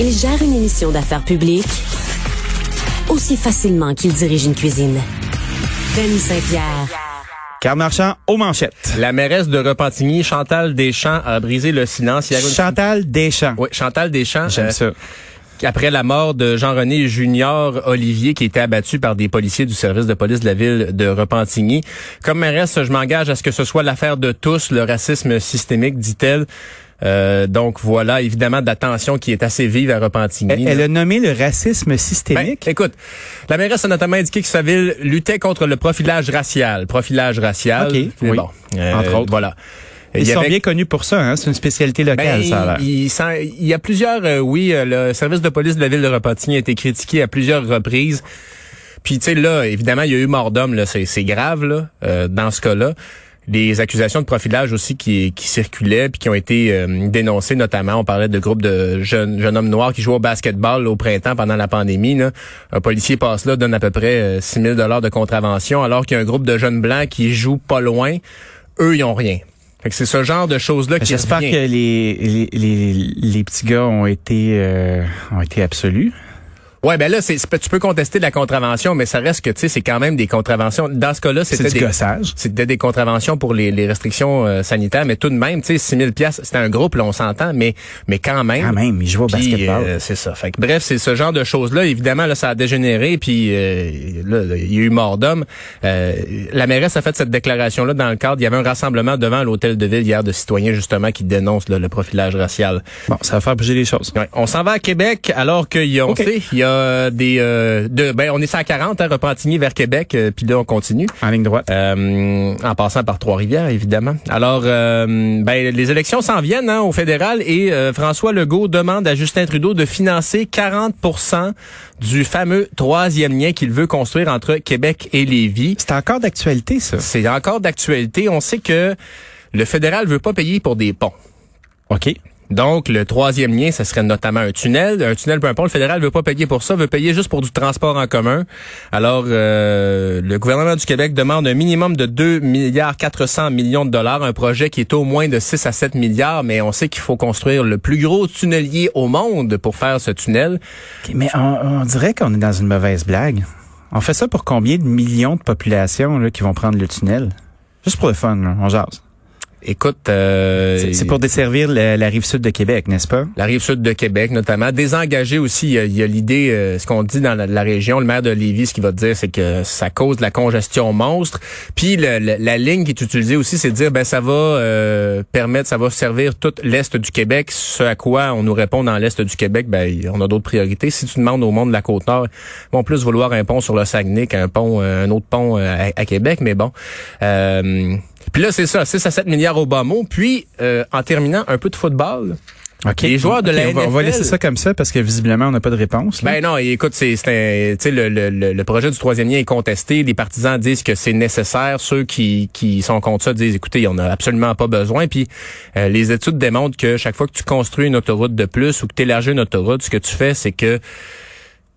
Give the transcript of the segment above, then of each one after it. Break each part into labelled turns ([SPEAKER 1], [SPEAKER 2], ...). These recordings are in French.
[SPEAKER 1] Il gère une émission d'affaires publiques aussi facilement qu'il dirige une cuisine. Denis Saint-Pierre.
[SPEAKER 2] Carl Marchand aux manchettes.
[SPEAKER 3] La mairesse de Repentigny, Chantal Deschamps, a brisé le silence hier.
[SPEAKER 2] Chantal Deschamps.
[SPEAKER 3] Oui, Chantal Deschamps.
[SPEAKER 2] J'aime
[SPEAKER 3] euh,
[SPEAKER 2] ça.
[SPEAKER 3] Après la mort de Jean-René Junior Olivier, qui était abattu par des policiers du service de police de la ville de Repentigny. Comme mairesse, je m'engage à ce que ce soit l'affaire de tous, le racisme systémique, dit-elle. Euh, donc voilà, évidemment, de la tension qui est assez vive à Repentigny.
[SPEAKER 2] Elle, elle a nommé le racisme systémique.
[SPEAKER 3] Ben, écoute, la mairesse a notamment indiqué que sa ville luttait contre le profilage racial. Profilage racial.
[SPEAKER 2] Oui.
[SPEAKER 3] bon, euh,
[SPEAKER 2] Entre autres.
[SPEAKER 3] Voilà.
[SPEAKER 2] Ils sont
[SPEAKER 3] avait-
[SPEAKER 2] bien connus pour ça, hein? C'est une spécialité locale,
[SPEAKER 3] ben,
[SPEAKER 2] ça a
[SPEAKER 3] il, il y a plusieurs, euh, oui, le service de police de la ville de Repentigny a été critiqué à plusieurs reprises. Puis tu sais là, évidemment, il y a eu mort d'homme, c'est c'est grave là, euh, dans ce cas-là. Des accusations de profilage aussi qui, qui circulaient puis qui ont été euh, dénoncées notamment. On parlait de groupes de jeunes jeunes hommes noirs qui jouaient au basketball là, au printemps pendant la pandémie. Là. Un policier passe là, donne à peu près euh, 6 000 dollars de contravention, alors qu'il y a un groupe de jeunes blancs qui jouent pas loin. Eux, ils ont rien. Fait que c'est ce genre de choses-là qui
[SPEAKER 2] J'espère que les, les, les, les petits gars ont été euh, ont été absolus.
[SPEAKER 3] Ouais, ben là, c'est, tu peux contester la contravention, mais ça reste que, tu sais, c'est quand même des contraventions. Dans ce cas-là,
[SPEAKER 2] C'est
[SPEAKER 3] c'était
[SPEAKER 2] du
[SPEAKER 3] des,
[SPEAKER 2] gossage.
[SPEAKER 3] c'était des contraventions pour les, les restrictions euh, sanitaires, mais tout de même, tu sais, 6 000 piastres, c'était un groupe, là, on s'entend, mais, mais quand même.
[SPEAKER 2] Quand même, ils jouent au basketball.
[SPEAKER 3] euh, c'est ça. Fait que, bref, c'est ce genre de choses-là. Évidemment, là, ça a dégénéré, puis euh, là, il y a eu mort d'homme. Euh, la mairesse a fait cette déclaration-là dans le cadre. Il y avait un rassemblement devant l'hôtel de ville hier de citoyens, justement, qui dénoncent là, le profilage racial.
[SPEAKER 2] Bon, ça va faire bouger les choses.
[SPEAKER 3] Ouais. On s'en va à Québec alors qu'il y a, on
[SPEAKER 2] OK.
[SPEAKER 3] sait, il y a des, euh, de, ben, on est 140 à Repentigny vers Québec, euh, puis là on continue.
[SPEAKER 2] En ligne droite.
[SPEAKER 3] Euh, en passant par Trois-Rivières, évidemment. Alors, euh, ben, les élections s'en viennent hein, au fédéral et euh, François Legault demande à Justin Trudeau de financer 40% du fameux troisième lien qu'il veut construire entre Québec et Lévis.
[SPEAKER 2] C'est encore d'actualité, ça.
[SPEAKER 3] C'est encore d'actualité. On sait que le fédéral veut pas payer pour des ponts.
[SPEAKER 2] OK.
[SPEAKER 3] Donc, le troisième lien, ce serait notamment un tunnel. Un tunnel, peu importe, le fédéral veut pas payer pour ça, veut payer juste pour du transport en commun. Alors, euh, le gouvernement du Québec demande un minimum de 2 milliards 400 millions de dollars, un projet qui est au moins de 6 à 7 milliards, mais on sait qu'il faut construire le plus gros tunnelier au monde pour faire ce tunnel.
[SPEAKER 2] Mais on, dirait qu'on est dans une mauvaise blague. On fait ça pour combien de millions de populations qui vont prendre le tunnel? Juste pour le fun, là, on jase.
[SPEAKER 3] Écoute, euh,
[SPEAKER 2] C'est pour desservir la, la rive sud de Québec, n'est-ce pas?
[SPEAKER 3] la rive sud de Québec notamment. Désengager aussi, il y a, l'idée, euh, ce qu'on dit dans la, la région, le maire de Lévis, ce qu'il va te dire, c'est que ça cause de la congestion monstre. Puis le- le- la ligne qui est utilisée aussi, c'est de dire, ben ça va euh, permettre, ça va servir tout l'est du Québec. Ce à quoi on nous répond dans l'est du Québec, ben on a d'autres priorités. Si tu demandes au monde de la côte nord, ils vont plus vouloir un pont sur le Saguenay qu'un pont, euh, un autre pont euh, à, à Québec. Mais bon. Puis là, c'est ça, 6 à 7 milliards au bas mot. Puis, euh, en terminant, un peu de football.
[SPEAKER 2] OK.
[SPEAKER 3] Les joueurs de
[SPEAKER 2] OK,
[SPEAKER 3] la
[SPEAKER 2] on va, on va
[SPEAKER 3] NFL.
[SPEAKER 2] laisser ça comme ça parce que visiblement, on n'a pas de réponse. là.
[SPEAKER 3] Ben non, écoute, c'est c'est un, tu sais, le, le, le, le projet du troisième lien est contesté. Les partisans disent que c'est nécessaire. Ceux qui, qui sont contre ça disent, écoutez, on n'a absolument pas besoin. Puis euh, les études démontrent que chaque fois que tu construis une autoroute de plus ou que tu élargis une autoroute, ce que tu fais, c'est que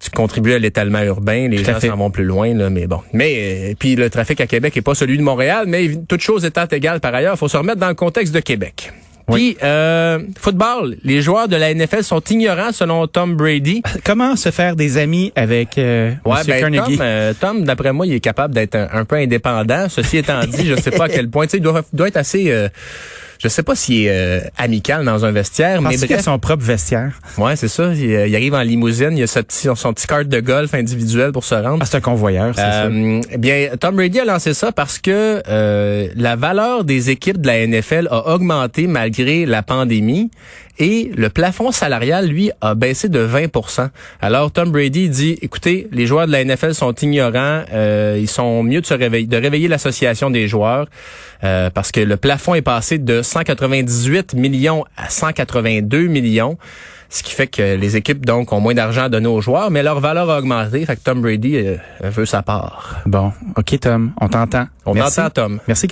[SPEAKER 3] tu contribues à l'étalement urbain, les
[SPEAKER 2] Tout
[SPEAKER 3] gens s'en vont plus loin, là, mais bon. Mais euh, puis le trafic à Québec est pas celui de Montréal, mais toute chose étant égale par ailleurs, faut se remettre dans le contexte de Québec.
[SPEAKER 2] Oui.
[SPEAKER 3] Puis euh, football, les joueurs de la NFL sont ignorants selon Tom Brady.
[SPEAKER 2] Comment se faire des amis avec euh,
[SPEAKER 3] Ouais, ben,
[SPEAKER 2] Carnegie?
[SPEAKER 3] Tom, euh, Tom, d'après moi, il est capable d'être un, un peu indépendant. Ceci étant dit, je sais pas à quel point. Tu sais, il doit, doit être assez. euh, je sais pas s'il est euh, amical dans un vestiaire, mais
[SPEAKER 2] qu'il a
[SPEAKER 3] bref.
[SPEAKER 2] son propre vestiaire.
[SPEAKER 3] Ouais, c'est ça. Il, euh, il arrive en limousine, il a sa petit, son petit carte de golf individuel pour se rendre.
[SPEAKER 2] Ah, c'est un convoyeur, c'est ça.
[SPEAKER 3] Euh, eh bien, Tom Brady a lancé ça parce que euh, la valeur des équipes de la NFL a augmenté malgré la pandémie et le plafond salarial, lui, a baissé de 20% Alors, Tom Brady dit, écoutez, les joueurs de la NFL sont ignorants, euh, ils sont mieux de se réveiller, de réveiller l'association des joueurs euh, parce que le plafond est passé de 198 millions à 182 millions. Ce qui fait que les équipes donc ont moins d'argent à donner aux joueurs, mais leur valeur a augmenté. Fait que Tom Brady euh, veut sa part.
[SPEAKER 2] Bon, OK, Tom, on t'entend.
[SPEAKER 3] On t'entend, Tom.
[SPEAKER 2] Merci.